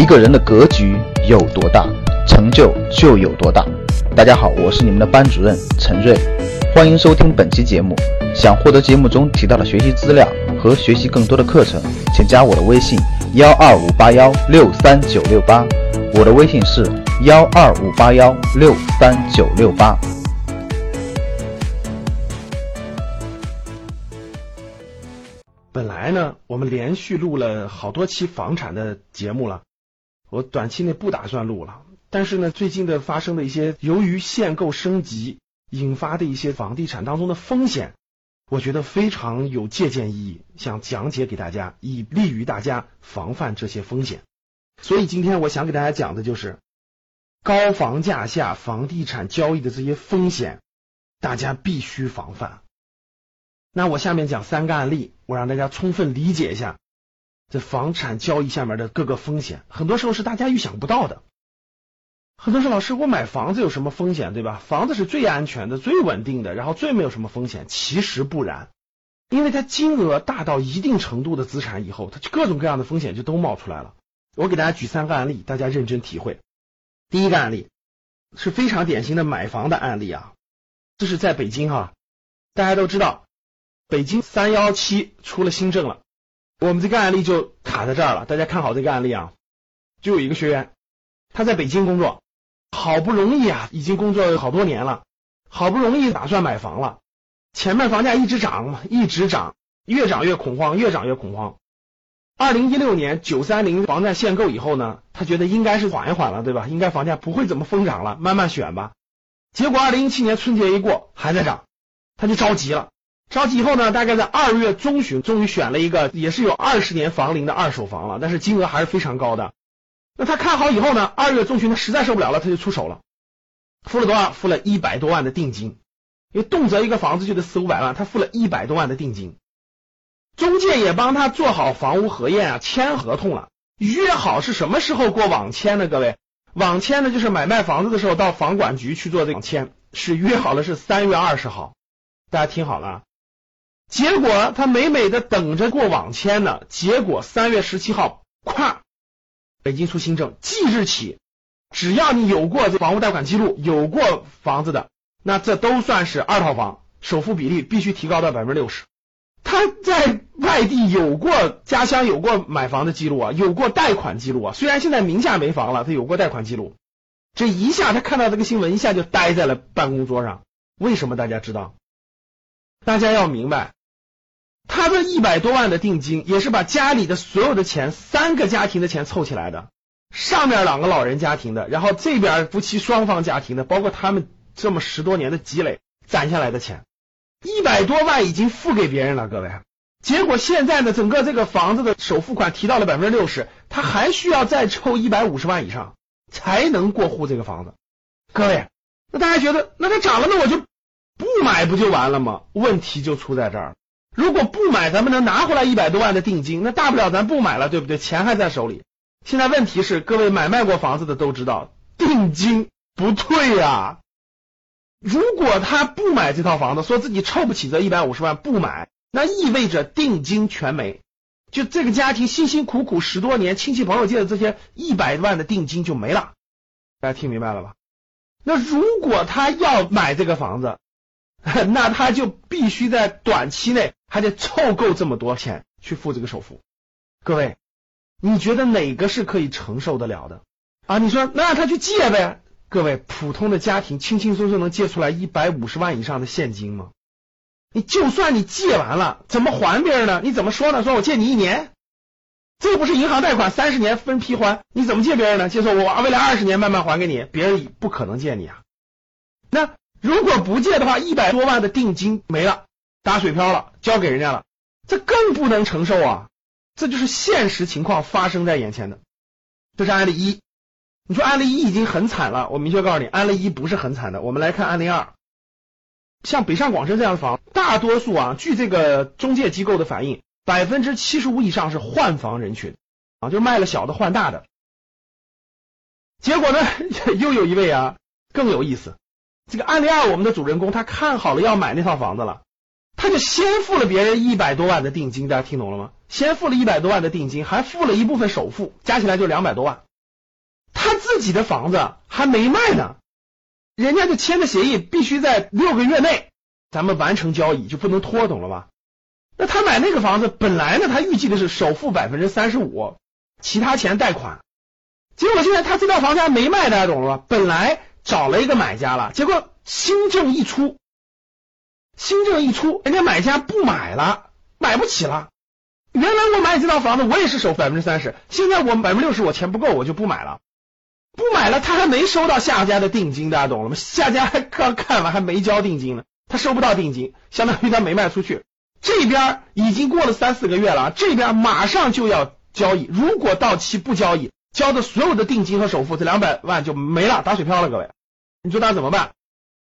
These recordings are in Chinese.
一个人的格局有多大，成就就有多大。大家好，我是你们的班主任陈瑞，欢迎收听本期节目。想获得节目中提到的学习资料和学习更多的课程，请加我的微信幺二五八幺六三九六八。我的微信是幺二五八幺六三九六八。本来呢，我们连续录了好多期房产的节目了，我短期内不打算录了。但是呢，最近的发生的一些由于限购升级引发的一些房地产当中的风险，我觉得非常有借鉴意义，想讲解给大家，以利于大家防范这些风险。所以今天我想给大家讲的就是高房价下房地产交易的这些风险，大家必须防范。那我下面讲三个案例，我让大家充分理解一下这房产交易下面的各个风险，很多时候是大家预想不到的。很多说老师，我买房子有什么风险，对吧？房子是最安全的、最稳定的，然后最没有什么风险。其实不然，因为它金额大到一定程度的资产以后，它各种各样的风险就都冒出来了。我给大家举三个案例，大家认真体会。第一个案例是非常典型的买房的案例啊，这是在北京哈，大家都知道。北京三幺七出了新政了，我们这个案例就卡在这儿了。大家看好这个案例啊，就有一个学员，他在北京工作，好不容易啊，已经工作好多年了，好不容易打算买房了，前面房价一直涨，一直涨，越涨越恐慌，越涨越恐慌。二零一六年九三零房价限购以后呢，他觉得应该是缓一缓了，对吧？应该房价不会怎么疯涨了，慢慢选吧。结果二零一七年春节一过，还在涨，他就着急了。着急以后呢，大概在二月中旬，终于选了一个也是有二十年房龄的二手房了，但是金额还是非常高的。那他看好以后呢，二月中旬他实在受不了了，他就出手了，付了多少？付了一百多万的定金，因为动辄一个房子就得四五百万，他付了一百多万的定金。中介也帮他做好房屋核验啊，签合同了，约好是什么时候过网签呢？各位，网签呢就是买卖房子的时候到房管局去做这个签，是约好了是三月二十号，大家听好了。结果他美美的等着过网签呢，结果三月十七号，咵，北京出新政，即日起，只要你有过这房屋贷款记录，有过房子的，那这都算是二套房，首付比例必须提高到百分之六十。他在外地有过家乡有过买房的记录啊，有过贷款记录啊，虽然现在名下没房了，他有过贷款记录。这一下他看到这个新闻，一下就呆在了办公桌上。为什么大家知道？大家要明白。他这一百多万的定金，也是把家里的所有的钱，三个家庭的钱凑起来的，上面两个老人家庭的，然后这边夫妻双方家庭的，包括他们这么十多年的积累攒下来的钱，一百多万已经付给别人了，各位。结果现在呢，整个这个房子的首付款提到了百分之六十，他还需要再凑一百五十万以上才能过户这个房子。各位，那大家觉得，那它涨了，那我就不买不就完了吗？问题就出在这儿。如果不买，咱们能拿回来一百多万的定金，那大不了咱不买了，对不对？钱还在手里。现在问题是，各位买卖过房子的都知道，定金不退呀。如果他不买这套房子，说自己凑不起这一百五十万不买，那意味着定金全没，就这个家庭辛辛苦苦十多年，亲戚朋友借的这些一百万的定金就没了。大家听明白了吧？那如果他要买这个房子，那他就必须在短期内还得凑够这么多钱去付这个首付。各位，你觉得哪个是可以承受得了的啊？你说那让他去借呗？各位，普通的家庭轻轻松松能借出来一百五十万以上的现金吗？你就算你借完了，怎么还别人呢？你怎么说呢？说我借你一年，这不是银行贷款三十年分批还，你怎么借别人呢？就说我未来二十年慢慢还给你，别人不可能借你啊。那。如果不借的话，一百多万的定金没了，打水漂了，交给人家了，这更不能承受啊！这就是现实情况发生在眼前的。这是案例一，你说案例一已经很惨了，我明确告诉你，案例一不是很惨的。我们来看案例二，像北上广深这样的房，大多数啊，据这个中介机构的反映，百分之七十五以上是换房人群啊，就卖了小的换大的。结果呢，又有一位啊，更有意思。这个案例二，我们的主人公他看好了要买那套房子了，他就先付了别人一百多万的定金，大家听懂了吗？先付了一百多万的定金，还付了一部分首付，加起来就两百多万。他自己的房子还没卖呢，人家就签的协议，必须在六个月内咱们完成交易，就不能拖，懂了吧？那他买那个房子，本来呢，他预计的是首付百分之三十五，其他钱贷款。结果现在他这套房子还没卖，大家懂了吧？本来找了一个买家了，结果新政一出，新政一出，人家买家不买了，买不起了。原来我买这套房子，我也是首付百分之三十，现在我百分之六十，我钱不够，我就不买了。不买了，他还没收到下家的定金，大家懂了吗？下家还刚看完，还没交定金呢，他收不到定金，相当于他没卖出去。这边已经过了三四个月了，这边马上就要交易，如果到期不交易，交的所有的定金和首付这两百万就没了，打水漂了。各位，你说他怎么办？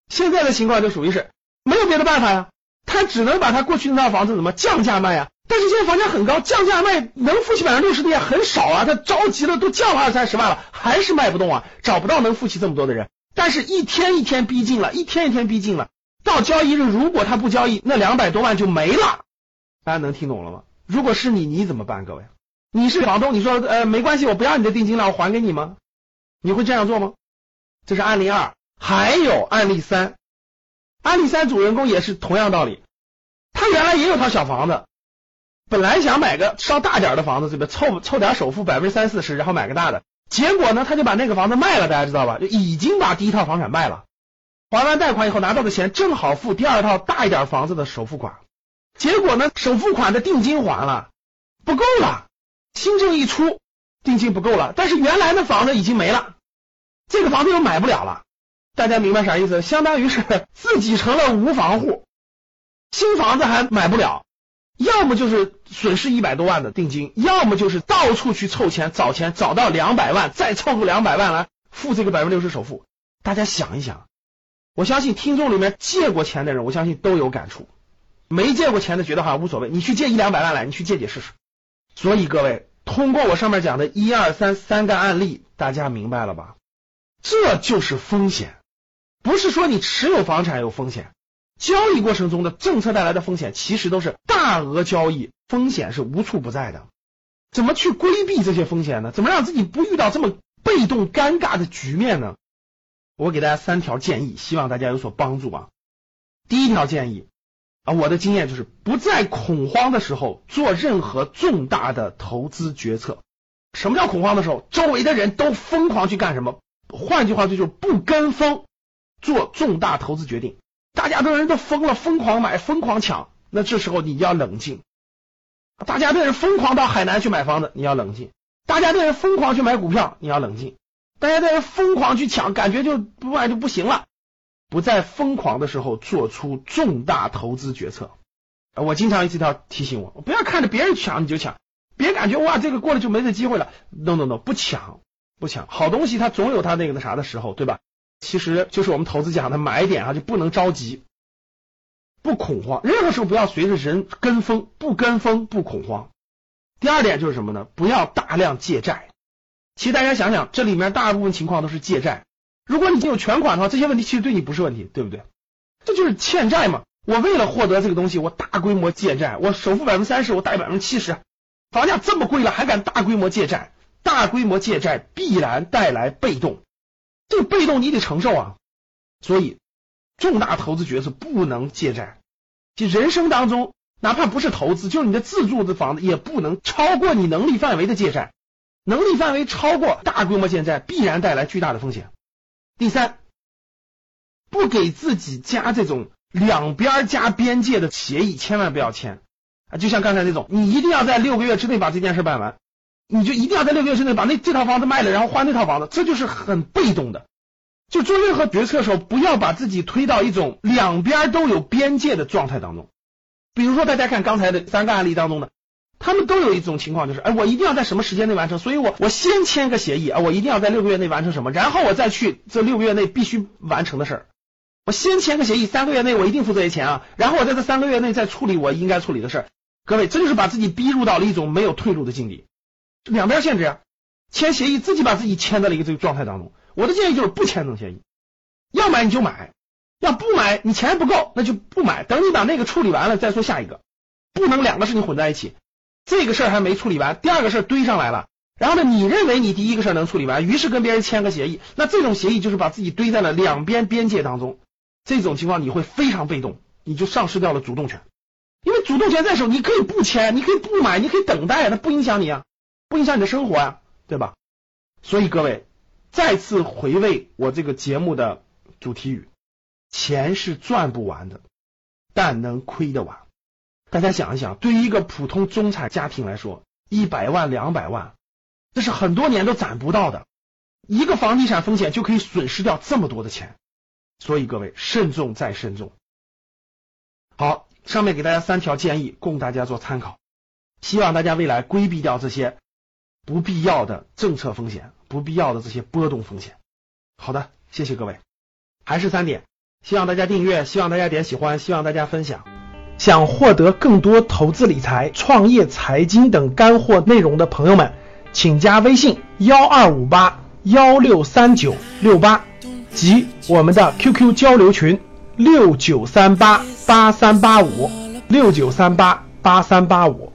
现在的情况就属于是没有别的办法呀，他只能把他过去那套房子怎么降价卖呀？但是现在房价很高，降价卖能付起百分之六十的也很少啊。他着急了，都降了二三十万了，还是卖不动啊，找不到能付起这么多的人。但是一天一天逼近了，一天一天逼近了，到交易日如果他不交易，那两百多万就没了。大家能听懂了吗？如果是你，你怎么办？各位，你是房东，你说呃没关系，我不要你的定金了，我还给你吗？你会这样做吗？这是案例二，还有案例三，案例三主人公也是同样道理，他原来也有套小房子。本来想买个稍大点的房子，这边凑凑点首付百分之三四十，然后买个大的。结果呢，他就把那个房子卖了，大家知道吧？就已经把第一套房产卖了，还完贷款以后拿到的钱正好付第二套大一点房子的首付款。结果呢，首付款的定金还了，不够了。新政一出，定金不够了，但是原来的房子已经没了，这个房子又买不了了。大家明白啥意思？相当于是 自己成了无房户，新房子还买不了。要么就是损失一百多万的定金，要么就是到处去凑钱找钱，找到两百万，再凑够两百万来付这个百分之六十首付。大家想一想，我相信听众里面借过钱的人，我相信都有感触。没借过钱的觉得好像无所谓，你去借一两百万来，你去借借试试。所以各位，通过我上面讲的一二三三个案例，大家明白了吧？这就是风险，不是说你持有房产有风险。交易过程中的政策带来的风险，其实都是大额交易，风险是无处不在的。怎么去规避这些风险呢？怎么让自己不遇到这么被动尴尬的局面呢？我给大家三条建议，希望大家有所帮助啊。第一条建议啊，我的经验就是不在恐慌的时候做任何重大的投资决策。什么叫恐慌的时候？周围的人都疯狂去干什么？换句话说，就是不跟风做重大投资决定。大家的人都疯了，疯狂买，疯狂抢。那这时候你要冷静。大家的人疯狂到海南去买房子，你要冷静。大家的人疯狂去买股票，你要冷静。大家的人疯狂去抢，感觉就不买就不行了。不在疯狂的时候做出重大投资决策。我经常一条提醒我，不要看着别人抢你就抢，别感觉哇这个过了就没这机会了。No No No，不抢不抢，好东西它总有它那个那啥的时候，对吧？其实就是我们投资讲的买点啊，就不能着急，不恐慌，任何时候不要随着人跟风，不跟风不恐慌。第二点就是什么呢？不要大量借债。其实大家想想，这里面大部分情况都是借债。如果你有全款的话，这些问题其实对你不是问题，对不对？这就是欠债嘛。我为了获得这个东西，我大规模借债，我首付百分之三十，我贷百分之七十，房价这么贵了，还敢大规模借债？大规模借债必然带来被动。这个被动你得承受啊，所以重大投资决策不能借债。就人生当中，哪怕不是投资，就是你的自住的房子，也不能超过你能力范围的借债。能力范围超过大规模借债，必然带来巨大的风险。第三，不给自己加这种两边加边界的协议，千万不要签啊！就像刚才那种，你一定要在六个月之内把这件事办完。你就一定要在六个月之内把那这套房子卖了，然后换那套房子，这就是很被动的。就做任何决策的时候，不要把自己推到一种两边都有边界的状态当中。比如说，大家看刚才的三个案例当中呢，他们都有一种情况，就是哎，我一定要在什么时间内完成，所以我我先签个协议啊，我一定要在六个月内完成什么，然后我再去这六个月内必须完成的事儿。我先签个协议，三个月内我一定付这些钱啊，然后我在这三个月内再处理我应该处理的事儿。各位，这就是把自己逼入到了一种没有退路的境地。两边限制啊，签协议自己把自己签在了一个这个状态当中。我的建议就是不签这种协议，要买你就买，要不买你钱不够那就不买。等你把那个处理完了再说下一个，不能两个事情混在一起。这个事儿还没处理完，第二个事儿堆上来了，然后呢，你认为你第一个事儿能处理完，于是跟别人签个协议，那这种协议就是把自己堆在了两边边界当中。这种情况你会非常被动，你就丧失掉了主动权。因为主动权在手，你可以不签，你可以不买，你可以等待，它不影响你啊，不影响你的生活呀，对吧？所以各位再次回味我这个节目的主题语：钱是赚不完的，但能亏得完。大家想一想，对于一个普通中产家庭来说，一百万、两百万。这是很多年都攒不到的，一个房地产风险就可以损失掉这么多的钱，所以各位慎重再慎重。好，上面给大家三条建议，供大家做参考，希望大家未来规避掉这些不必要的政策风险，不必要的这些波动风险。好的，谢谢各位，还是三点，希望大家订阅，希望大家点喜欢，希望大家分享。想获得更多投资理财、创业、财经等干货内容的朋友们。请加微信幺二五八幺六三九六八及我们的 QQ 交流群六九三八八三八五六九三八八三八五。